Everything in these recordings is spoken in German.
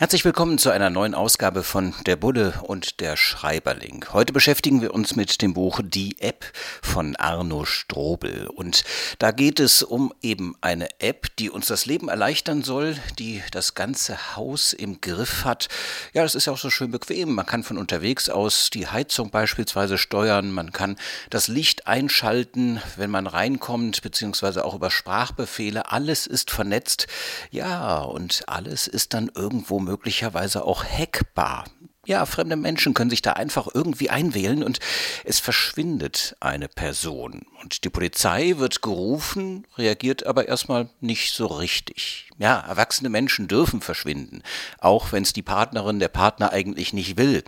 Herzlich willkommen zu einer neuen Ausgabe von Der Bulle und der Schreiberling. Heute beschäftigen wir uns mit dem Buch Die App von Arno Strobel. Und da geht es um eben eine App, die uns das Leben erleichtern soll, die das ganze Haus im Griff hat. Ja, das ist ja auch so schön bequem. Man kann von unterwegs aus die Heizung beispielsweise steuern. Man kann das Licht einschalten, wenn man reinkommt, beziehungsweise auch über Sprachbefehle. Alles ist vernetzt. Ja, und alles ist dann irgendwo möglicherweise auch hackbar. Ja, fremde Menschen können sich da einfach irgendwie einwählen und es verschwindet eine Person. Und die Polizei wird gerufen, reagiert aber erstmal nicht so richtig. Ja, erwachsene Menschen dürfen verschwinden, auch wenn es die Partnerin, der Partner eigentlich nicht will.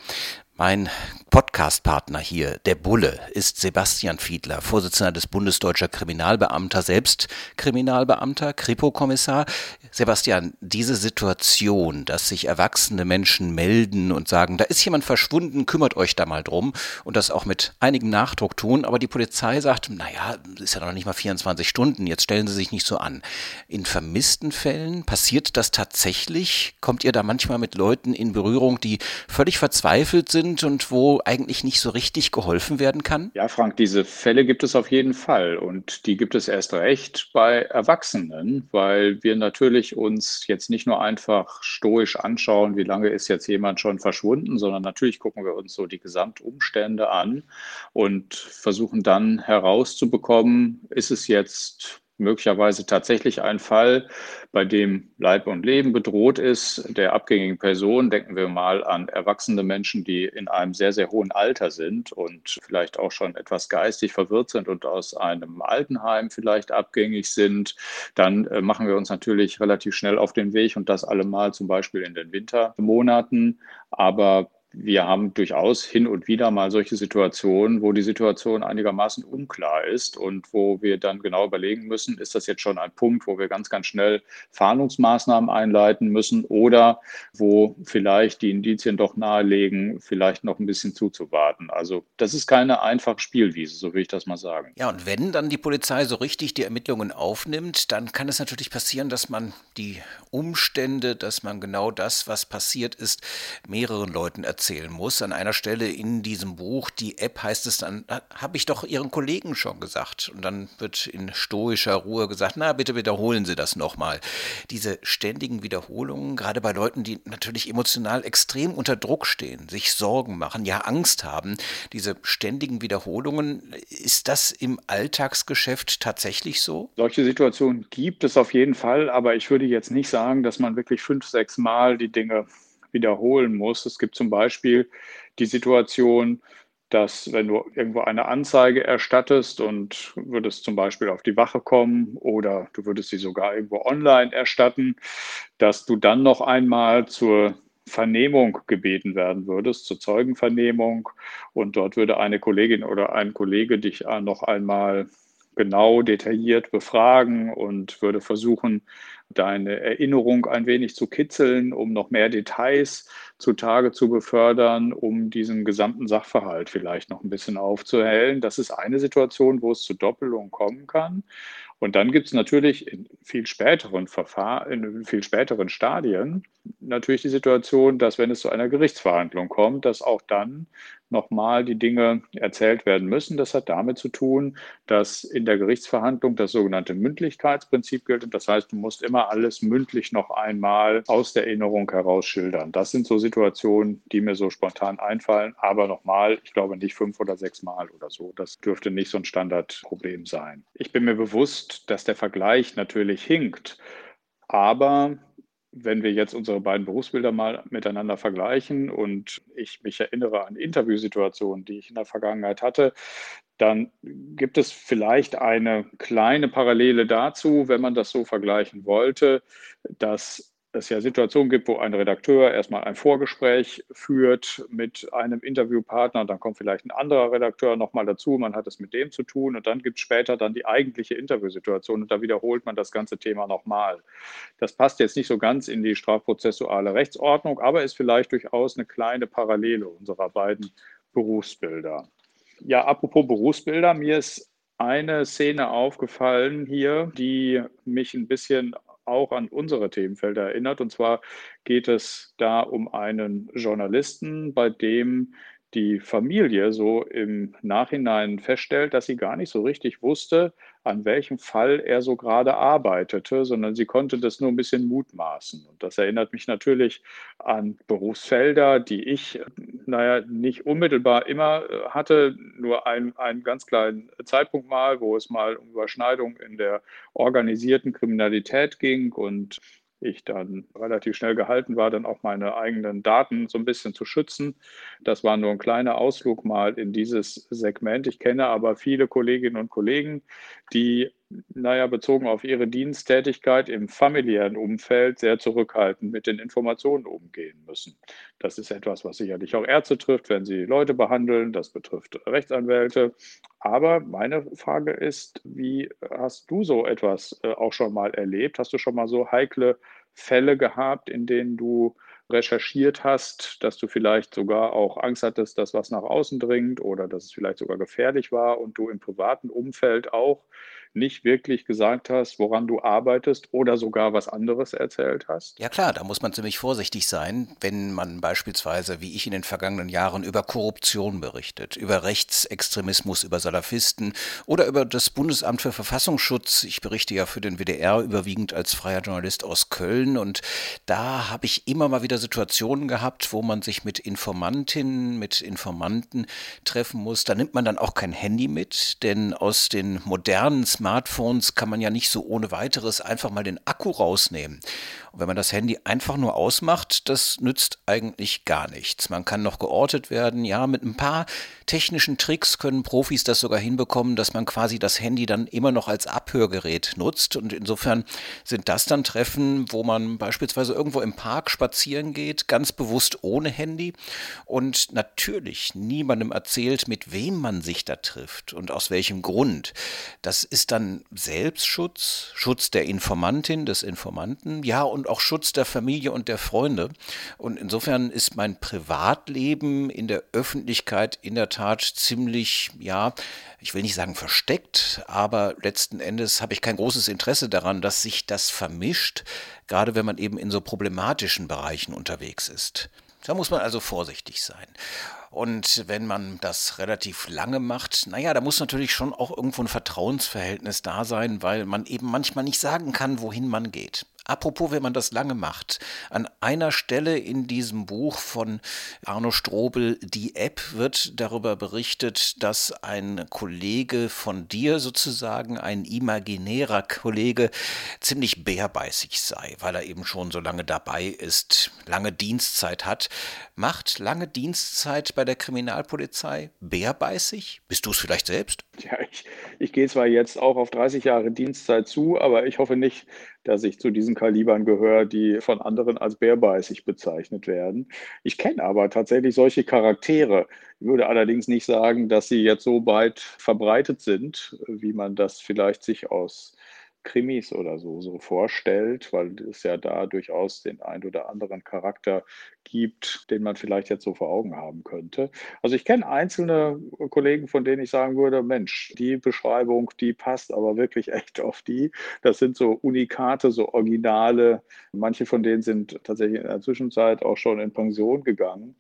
Mein Podcastpartner hier, der Bulle, ist Sebastian Fiedler, Vorsitzender des Bundesdeutscher Kriminalbeamter, selbst Kriminalbeamter, Kripo-Kommissar. Sebastian, diese Situation, dass sich erwachsene Menschen melden und sagen, da ist jemand verschwunden, kümmert euch da mal drum und das auch mit einigem Nachdruck tun, aber die Polizei sagt, naja, ist ja noch nicht mal 24 Stunden, jetzt stellen Sie sich nicht so an. In vermissten Fällen passiert das tatsächlich? Kommt ihr da manchmal mit Leuten in Berührung, die völlig verzweifelt sind? Sind und wo eigentlich nicht so richtig geholfen werden kann? Ja, Frank, diese Fälle gibt es auf jeden Fall und die gibt es erst recht bei Erwachsenen, weil wir natürlich uns jetzt nicht nur einfach stoisch anschauen, wie lange ist jetzt jemand schon verschwunden, sondern natürlich gucken wir uns so die Gesamtumstände an und versuchen dann herauszubekommen, ist es jetzt möglicherweise tatsächlich ein Fall, bei dem Leib und Leben bedroht ist, der abgängigen Person. Denken wir mal an erwachsene Menschen, die in einem sehr, sehr hohen Alter sind und vielleicht auch schon etwas geistig verwirrt sind und aus einem Altenheim vielleicht abgängig sind. Dann äh, machen wir uns natürlich relativ schnell auf den Weg und das allemal zum Beispiel in den Wintermonaten. Aber wir haben durchaus hin und wieder mal solche Situationen, wo die Situation einigermaßen unklar ist und wo wir dann genau überlegen müssen, ist das jetzt schon ein Punkt, wo wir ganz, ganz schnell Fahndungsmaßnahmen einleiten müssen oder wo vielleicht die Indizien doch nahelegen, vielleicht noch ein bisschen zuzuwarten. Also das ist keine einfache Spielwiese, so will ich das mal sagen. Ja, und wenn dann die Polizei so richtig die Ermittlungen aufnimmt, dann kann es natürlich passieren, dass man die Umstände, dass man genau das, was passiert ist, mehreren Leuten erzählt erzählen muss. An einer Stelle in diesem Buch, die App heißt es dann, habe ich doch Ihren Kollegen schon gesagt. Und dann wird in stoischer Ruhe gesagt, na bitte wiederholen Sie das nochmal. Diese ständigen Wiederholungen, gerade bei Leuten, die natürlich emotional extrem unter Druck stehen, sich Sorgen machen, ja Angst haben, diese ständigen Wiederholungen, ist das im Alltagsgeschäft tatsächlich so? Solche Situationen gibt es auf jeden Fall, aber ich würde jetzt nicht sagen, dass man wirklich fünf, sechs Mal die Dinge wiederholen muss. Es gibt zum Beispiel die Situation, dass wenn du irgendwo eine Anzeige erstattest und würdest zum Beispiel auf die Wache kommen oder du würdest sie sogar irgendwo online erstatten, dass du dann noch einmal zur Vernehmung gebeten werden würdest, zur Zeugenvernehmung. Und dort würde eine Kollegin oder ein Kollege dich noch einmal genau detailliert befragen und würde versuchen, deine Erinnerung ein wenig zu kitzeln, um noch mehr Details zutage zu befördern, um diesen gesamten Sachverhalt vielleicht noch ein bisschen aufzuhellen. Das ist eine Situation, wo es zu Doppelungen kommen kann. Und dann gibt es natürlich in viel späteren Verfahren, in viel späteren Stadien natürlich die Situation, dass wenn es zu einer Gerichtsverhandlung kommt, dass auch dann nochmal die Dinge erzählt werden müssen. Das hat damit zu tun, dass in der Gerichtsverhandlung das sogenannte Mündlichkeitsprinzip gilt. Und das heißt, du musst immer alles mündlich noch einmal aus der Erinnerung heraus schildern. Das sind so Situationen, die mir so spontan einfallen. Aber nochmal, ich glaube nicht fünf oder sechs Mal oder so. Das dürfte nicht so ein Standardproblem sein. Ich bin mir bewusst, dass der Vergleich natürlich hinkt. Aber wenn wir jetzt unsere beiden Berufsbilder mal miteinander vergleichen und ich mich erinnere an Interviewsituationen, die ich in der Vergangenheit hatte, dann gibt es vielleicht eine kleine Parallele dazu, wenn man das so vergleichen wollte, dass es ja Situationen gibt, wo ein Redakteur erstmal ein Vorgespräch führt mit einem Interviewpartner, dann kommt vielleicht ein anderer Redakteur nochmal dazu, man hat es mit dem zu tun und dann gibt es später dann die eigentliche Interviewsituation und da wiederholt man das ganze Thema nochmal. Das passt jetzt nicht so ganz in die strafprozessuale Rechtsordnung, aber ist vielleicht durchaus eine kleine Parallele unserer beiden Berufsbilder. Ja, apropos Berufsbilder, mir ist eine Szene aufgefallen hier, die mich ein bisschen auch an unsere Themenfelder erinnert. Und zwar geht es da um einen Journalisten, bei dem die Familie so im Nachhinein feststellt, dass sie gar nicht so richtig wusste, an welchem Fall er so gerade arbeitete, sondern sie konnte das nur ein bisschen mutmaßen. Und das erinnert mich natürlich an Berufsfelder, die ich, naja, nicht unmittelbar immer äh, hatte, nur einen, einen ganz kleinen Zeitpunkt mal, wo es mal um Überschneidung in der organisierten Kriminalität ging und ich dann relativ schnell gehalten war, dann auch meine eigenen Daten so ein bisschen zu schützen. Das war nur ein kleiner Ausflug mal in dieses Segment. Ich kenne aber viele Kolleginnen und Kollegen, die, naja, bezogen auf ihre Diensttätigkeit im familiären Umfeld sehr zurückhaltend mit den Informationen umgehen müssen. Das ist etwas, was sicherlich auch Ärzte trifft, wenn sie Leute behandeln. Das betrifft Rechtsanwälte. Aber meine Frage ist, wie hast du so etwas äh, auch schon mal erlebt? Hast du schon mal so heikle Fälle gehabt, in denen du recherchiert hast, dass du vielleicht sogar auch Angst hattest, dass was nach außen dringt oder dass es vielleicht sogar gefährlich war und du im privaten Umfeld auch nicht wirklich gesagt hast, woran du arbeitest oder sogar was anderes erzählt hast? Ja klar, da muss man ziemlich vorsichtig sein, wenn man beispielsweise, wie ich in den vergangenen Jahren, über Korruption berichtet, über Rechtsextremismus, über Salafisten oder über das Bundesamt für Verfassungsschutz. Ich berichte ja für den WDR überwiegend als freier Journalist aus Köln und da habe ich immer mal wieder Situationen gehabt, wo man sich mit Informantinnen, mit Informanten treffen muss. Da nimmt man dann auch kein Handy mit, denn aus den modernen Smartphones kann man ja nicht so ohne weiteres einfach mal den Akku rausnehmen. Und wenn man das Handy einfach nur ausmacht, das nützt eigentlich gar nichts. Man kann noch geortet werden. Ja, mit ein paar technischen Tricks können Profis das sogar hinbekommen, dass man quasi das Handy dann immer noch als Abhörgerät nutzt. Und insofern sind das dann Treffen, wo man beispielsweise irgendwo im Park spazieren geht, ganz bewusst ohne Handy und natürlich niemandem erzählt, mit wem man sich da trifft und aus welchem Grund. Das ist dann Selbstschutz, Schutz der Informantin, des Informanten, ja, und und auch Schutz der Familie und der Freunde. Und insofern ist mein Privatleben in der Öffentlichkeit in der Tat ziemlich, ja, ich will nicht sagen versteckt, aber letzten Endes habe ich kein großes Interesse daran, dass sich das vermischt, gerade wenn man eben in so problematischen Bereichen unterwegs ist. Da muss man also vorsichtig sein. Und wenn man das relativ lange macht, naja, da muss natürlich schon auch irgendwo ein Vertrauensverhältnis da sein, weil man eben manchmal nicht sagen kann, wohin man geht. Apropos, wenn man das lange macht, an einer Stelle in diesem Buch von Arno Strobel, die App, wird darüber berichtet, dass ein Kollege von dir sozusagen, ein imaginärer Kollege, ziemlich bärbeißig sei, weil er eben schon so lange dabei ist, lange Dienstzeit hat. Macht lange Dienstzeit bei der Kriminalpolizei bärbeißig? Bist du es vielleicht selbst? Ja, ich, ich gehe zwar jetzt auch auf 30 Jahre Dienstzeit zu, aber ich hoffe nicht, dass ich zu diesen Kalibern gehöre, die von anderen als bärbeißig bezeichnet werden. Ich kenne aber tatsächlich solche Charaktere. Ich würde allerdings nicht sagen, dass sie jetzt so weit verbreitet sind, wie man das vielleicht sich aus Krimis oder so, so vorstellt, weil es ja da durchaus den ein oder anderen Charakter gibt, den man vielleicht jetzt so vor Augen haben könnte. Also ich kenne einzelne Kollegen, von denen ich sagen würde, Mensch, die Beschreibung, die passt aber wirklich echt auf die. Das sind so Unikate, so Originale. Manche von denen sind tatsächlich in der Zwischenzeit auch schon in Pension gegangen.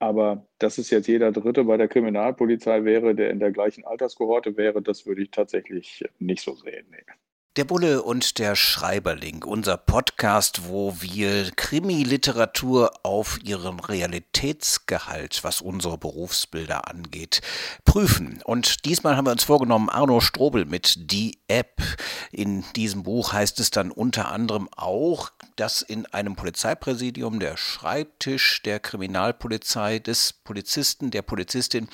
Aber dass es jetzt jeder Dritte bei der Kriminalpolizei wäre, der in der gleichen Alterskohorte wäre, das würde ich tatsächlich nicht so sehen. Nee. Der Bulle und der Schreiberling, unser Podcast, wo wir Krimi-Literatur auf ihren Realitätsgehalt, was unsere Berufsbilder angeht, prüfen. Und diesmal haben wir uns vorgenommen, Arno Strobel mit Die App. In diesem Buch heißt es dann unter anderem auch, dass in einem Polizeipräsidium der Schreibtisch der Kriminalpolizei des Polizisten, der Polizistin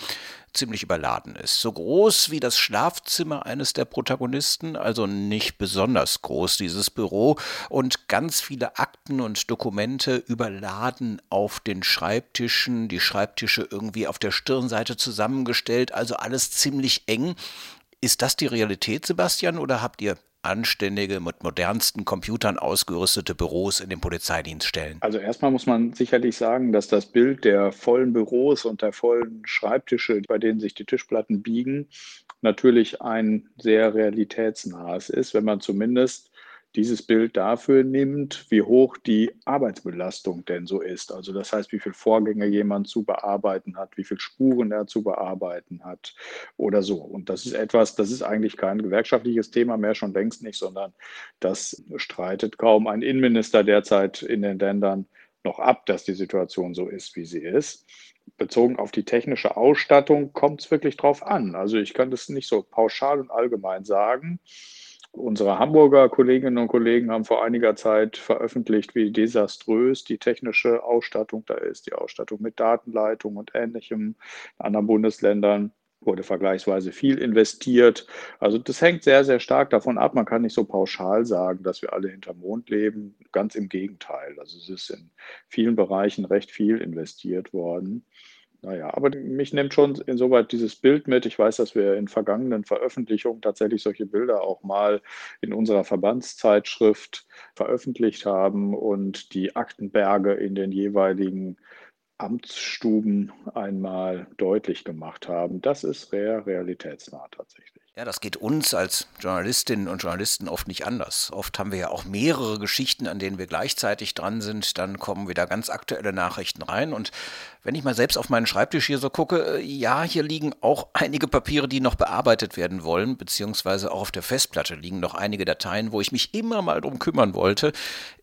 ziemlich überladen ist. So groß wie das Schlafzimmer eines der Protagonisten, also nicht besonders groß dieses Büro, und ganz viele Akten und Dokumente überladen auf den Schreibtischen, die Schreibtische irgendwie auf der Stirnseite zusammengestellt, also alles ziemlich eng. Ist das die Realität, Sebastian, oder habt ihr anständige, mit modernsten Computern ausgerüstete Büros in den Polizeidienststellen? Also erstmal muss man sicherlich sagen, dass das Bild der vollen Büros und der vollen Schreibtische, bei denen sich die Tischplatten biegen, natürlich ein sehr realitätsnahes ist, wenn man zumindest dieses Bild dafür nimmt, wie hoch die Arbeitsbelastung denn so ist. Also das heißt, wie viele Vorgänge jemand zu bearbeiten hat, wie viele Spuren er zu bearbeiten hat oder so. Und das ist etwas, das ist eigentlich kein gewerkschaftliches Thema mehr, schon längst nicht, sondern das streitet kaum ein Innenminister derzeit in den Ländern noch ab, dass die Situation so ist, wie sie ist. Bezogen auf die technische Ausstattung kommt es wirklich drauf an. Also ich kann das nicht so pauschal und allgemein sagen. Unsere Hamburger Kolleginnen und Kollegen haben vor einiger Zeit veröffentlicht, wie desaströs die technische Ausstattung da ist, die Ausstattung mit Datenleitung und ähnlichem. In anderen Bundesländern wurde vergleichsweise viel investiert. Also das hängt sehr, sehr stark davon ab. Man kann nicht so pauschal sagen, dass wir alle hinterm Mond leben. Ganz im Gegenteil. Also es ist in vielen Bereichen recht viel investiert worden. Naja, aber mich nimmt schon insoweit dieses Bild mit. Ich weiß, dass wir in vergangenen Veröffentlichungen tatsächlich solche Bilder auch mal in unserer Verbandszeitschrift veröffentlicht haben und die Aktenberge in den jeweiligen Amtsstuben einmal deutlich gemacht haben. Das ist sehr realitätsnah tatsächlich. Ja, das geht uns als Journalistinnen und Journalisten oft nicht anders. Oft haben wir ja auch mehrere Geschichten, an denen wir gleichzeitig dran sind. Dann kommen wieder ganz aktuelle Nachrichten rein. Und wenn ich mal selbst auf meinen Schreibtisch hier so gucke, äh, ja, hier liegen auch einige Papiere, die noch bearbeitet werden wollen, beziehungsweise auch auf der Festplatte liegen noch einige Dateien, wo ich mich immer mal drum kümmern wollte,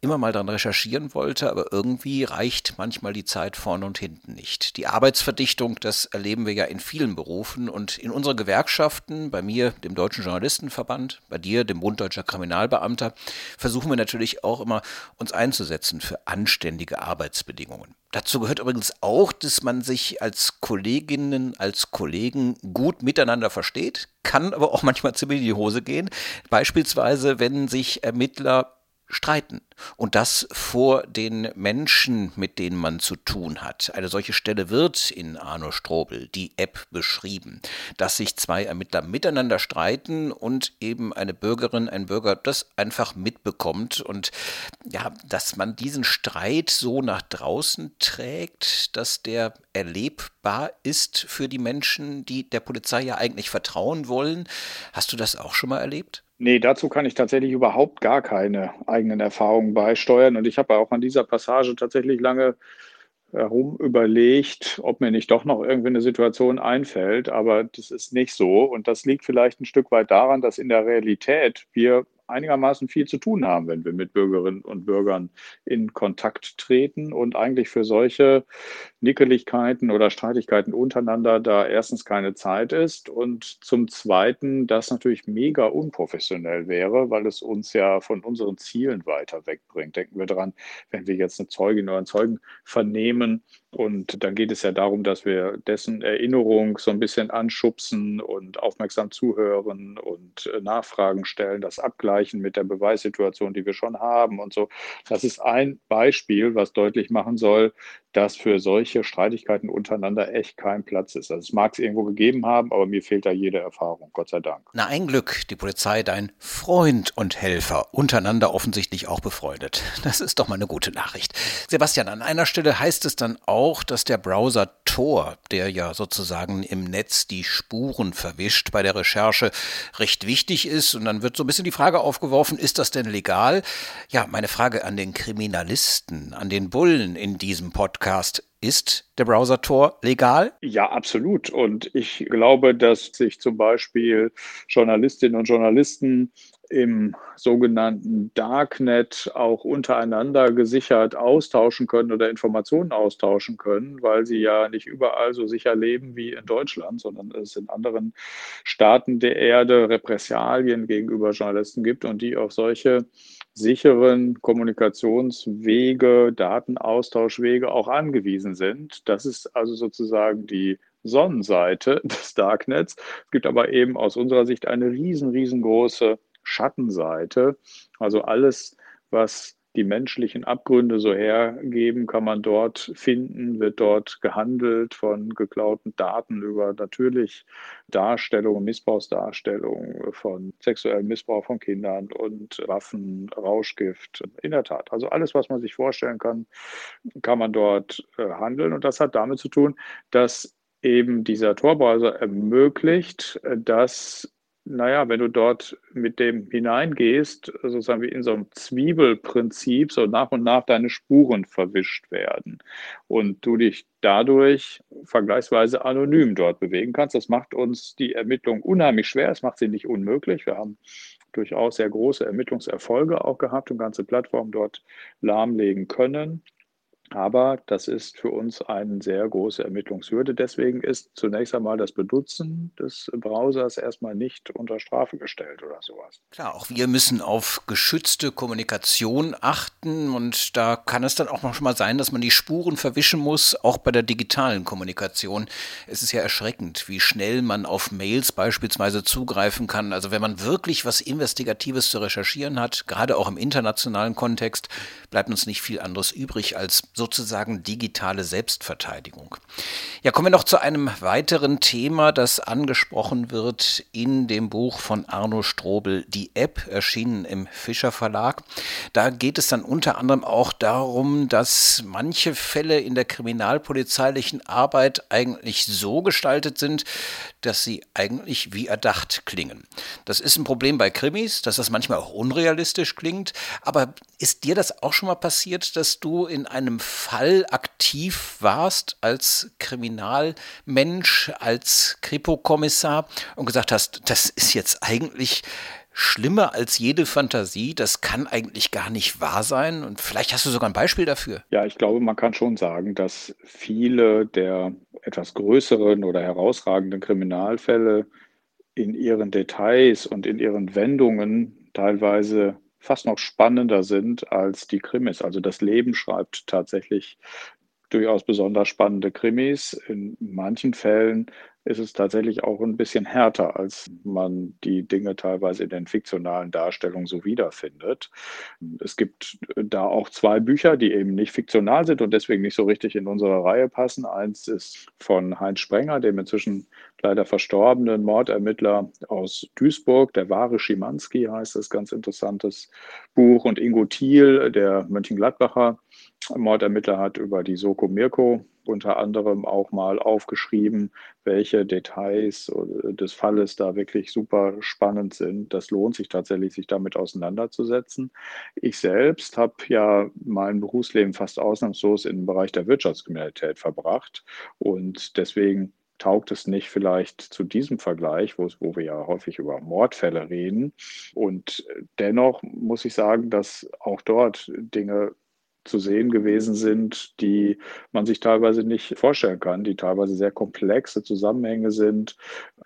immer mal dran recherchieren wollte, aber irgendwie reicht manchmal die Zeit vorne und hinten nicht. Die Arbeitsverdichtung, das erleben wir ja in vielen Berufen und in unseren Gewerkschaften, bei mir mir, dem Deutschen Journalistenverband, bei dir, dem Bund Deutscher Kriminalbeamter, versuchen wir natürlich auch immer, uns einzusetzen für anständige Arbeitsbedingungen. Dazu gehört übrigens auch, dass man sich als Kolleginnen, als Kollegen gut miteinander versteht, kann aber auch manchmal ziemlich in die Hose gehen. Beispielsweise, wenn sich Ermittler streiten. Und das vor den Menschen, mit denen man zu tun hat. Eine solche Stelle wird in Arno Strobel, die App, beschrieben, dass sich zwei Ermittler miteinander streiten und eben eine Bürgerin, ein Bürger das einfach mitbekommt und ja, dass man diesen Streit so nach draußen trägt, dass der erlebbar ist für die Menschen, die der Polizei ja eigentlich vertrauen wollen. Hast du das auch schon mal erlebt? Nee, dazu kann ich tatsächlich überhaupt gar keine eigenen Erfahrungen beisteuern. Und ich habe auch an dieser Passage tatsächlich lange herum überlegt, ob mir nicht doch noch irgendwie eine Situation einfällt. Aber das ist nicht so. Und das liegt vielleicht ein Stück weit daran, dass in der Realität wir einigermaßen viel zu tun haben, wenn wir mit Bürgerinnen und Bürgern in Kontakt treten und eigentlich für solche Nickeligkeiten oder Streitigkeiten untereinander da erstens keine Zeit ist und zum Zweiten das natürlich mega unprofessionell wäre, weil es uns ja von unseren Zielen weiter wegbringt. Denken wir daran, wenn wir jetzt eine Zeugin oder einen Zeugen vernehmen, und dann geht es ja darum, dass wir dessen Erinnerung so ein bisschen anschubsen und aufmerksam zuhören und äh, Nachfragen stellen, das abgleichen mit der Beweissituation, die wir schon haben und so. Das ist ein Beispiel, was deutlich machen soll, dass für solche Streitigkeiten untereinander echt kein Platz ist. Also es mag es irgendwo gegeben haben, aber mir fehlt da jede Erfahrung, Gott sei Dank. Na, ein Glück, die Polizei, dein Freund und Helfer, untereinander offensichtlich auch befreundet. Das ist doch mal eine gute Nachricht. Sebastian, an einer Stelle heißt es dann auch, dass der Browser Tor, der ja sozusagen im Netz die Spuren verwischt bei der Recherche, recht wichtig ist. Und dann wird so ein bisschen die Frage aufgeworfen, ist das denn legal? Ja, meine Frage an den Kriminalisten, an den Bullen in diesem Podcast Podcast. Ist der Browser Tor legal? Ja, absolut. Und ich glaube, dass sich zum Beispiel Journalistinnen und Journalisten im sogenannten Darknet auch untereinander gesichert austauschen können oder Informationen austauschen können, weil sie ja nicht überall so sicher leben wie in Deutschland, sondern es in anderen Staaten der Erde Repressalien gegenüber Journalisten gibt und die auf solche sicheren Kommunikationswege, Datenaustauschwege auch angewiesen sind. Das ist also sozusagen die Sonnenseite des Darknets. Es gibt aber eben aus unserer Sicht eine riesen, riesengroße Schattenseite. Also alles, was die menschlichen Abgründe so hergeben, kann man dort finden, wird dort gehandelt von geklauten Daten über natürlich Darstellungen, Missbrauchsdarstellungen von sexuellem Missbrauch von Kindern und Waffen, Rauschgift. In der Tat, also alles, was man sich vorstellen kann, kann man dort äh, handeln. Und das hat damit zu tun, dass eben dieser Tor-Browser ermöglicht, äh, dass naja, wenn du dort mit dem hineingehst, sozusagen wie in so einem Zwiebelprinzip, so nach und nach deine Spuren verwischt werden und du dich dadurch vergleichsweise anonym dort bewegen kannst. Das macht uns die Ermittlung unheimlich schwer, es macht sie nicht unmöglich. Wir haben durchaus sehr große Ermittlungserfolge auch gehabt und ganze Plattformen dort lahmlegen können. Aber das ist für uns eine sehr große Ermittlungshürde. Deswegen ist zunächst einmal das Benutzen des Browsers erstmal nicht unter Strafe gestellt oder sowas. Klar, auch wir müssen auf geschützte Kommunikation achten und da kann es dann auch noch mal sein, dass man die Spuren verwischen muss, auch bei der digitalen Kommunikation. Es ist ja erschreckend, wie schnell man auf Mails beispielsweise zugreifen kann. Also wenn man wirklich was Investigatives zu recherchieren hat, gerade auch im internationalen Kontext, bleibt uns nicht viel anderes übrig als sozusagen digitale Selbstverteidigung. Ja, kommen wir noch zu einem weiteren Thema, das angesprochen wird in dem Buch von Arno Strobel, die App, erschienen im Fischer Verlag. Da geht es dann unter anderem auch darum, dass manche Fälle in der kriminalpolizeilichen Arbeit eigentlich so gestaltet sind, dass sie eigentlich wie erdacht klingen. Das ist ein Problem bei Krimis, dass das manchmal auch unrealistisch klingt. Aber ist dir das auch schon mal passiert, dass du in einem Fall aktiv warst als Kriminalmensch, als Kripo-Kommissar und gesagt hast, das ist jetzt eigentlich schlimmer als jede Fantasie, das kann eigentlich gar nicht wahr sein. Und vielleicht hast du sogar ein Beispiel dafür. Ja, ich glaube, man kann schon sagen, dass viele der etwas größeren oder herausragenden Kriminalfälle in ihren Details und in ihren Wendungen teilweise fast noch spannender sind als die Krimis. Also das Leben schreibt tatsächlich durchaus besonders spannende Krimis. In manchen Fällen ist es tatsächlich auch ein bisschen härter, als man die Dinge teilweise in den fiktionalen Darstellungen so wiederfindet. Es gibt da auch zwei Bücher, die eben nicht fiktional sind und deswegen nicht so richtig in unsere Reihe passen. Eins ist von Heinz Sprenger, dem inzwischen leider verstorbenen Mordermittler aus Duisburg, der wahre Schimanski heißt es, ganz interessantes Buch. Und Ingo Thiel, der Mönchengladbacher Mordermittler, hat über die Soko Mirko unter anderem auch mal aufgeschrieben, welche Details des Falles da wirklich super spannend sind. Das lohnt sich tatsächlich, sich damit auseinanderzusetzen. Ich selbst habe ja mein Berufsleben fast ausnahmslos im Bereich der Wirtschaftskriminalität verbracht und deswegen taugt es nicht vielleicht zu diesem Vergleich, wo, wo wir ja häufig über Mordfälle reden. Und dennoch muss ich sagen, dass auch dort Dinge zu sehen gewesen sind, die man sich teilweise nicht vorstellen kann, die teilweise sehr komplexe Zusammenhänge sind.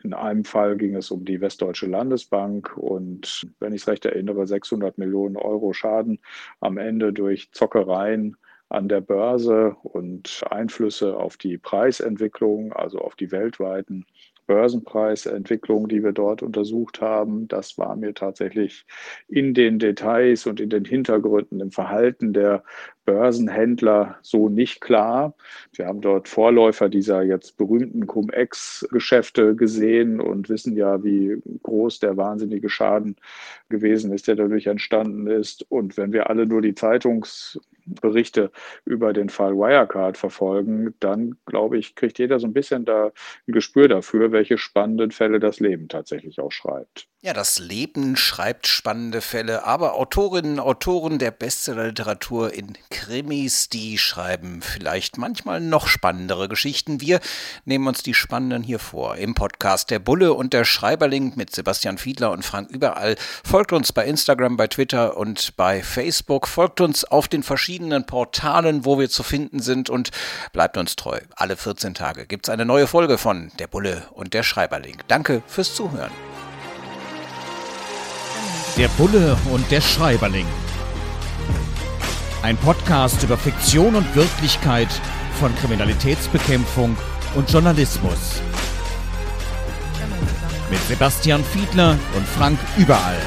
In einem Fall ging es um die Westdeutsche Landesbank und, wenn ich es recht erinnere, 600 Millionen Euro Schaden am Ende durch Zockereien an der Börse und Einflüsse auf die Preisentwicklung, also auf die weltweiten Börsenpreisentwicklung, die wir dort untersucht haben. Das war mir tatsächlich in den Details und in den Hintergründen im Verhalten der Börsenhändler so nicht klar. Wir haben dort Vorläufer dieser jetzt berühmten Cum-Ex-Geschäfte gesehen und wissen ja, wie groß der wahnsinnige Schaden gewesen ist, der dadurch entstanden ist. Und wenn wir alle nur die Zeitungs Berichte über den Fall Wirecard verfolgen, dann glaube ich, kriegt jeder so ein bisschen da ein Gespür dafür, welche spannenden Fälle das Leben tatsächlich auch schreibt. Ja, das Leben schreibt spannende Fälle, aber Autorinnen und Autoren der Bestsellerliteratur in Krimis, die schreiben vielleicht manchmal noch spannendere Geschichten. Wir nehmen uns die spannenden hier vor. Im Podcast Der Bulle und der Schreiberling mit Sebastian Fiedler und Frank Überall. Folgt uns bei Instagram, bei Twitter und bei Facebook. Folgt uns auf den verschiedenen Portalen, wo wir zu finden sind und bleibt uns treu. Alle 14 Tage gibt es eine neue Folge von Der Bulle und der Schreiberling. Danke fürs Zuhören. Der Bulle und der Schreiberling. Ein Podcast über Fiktion und Wirklichkeit von Kriminalitätsbekämpfung und Journalismus. Mit Sebastian Fiedler und Frank Überall.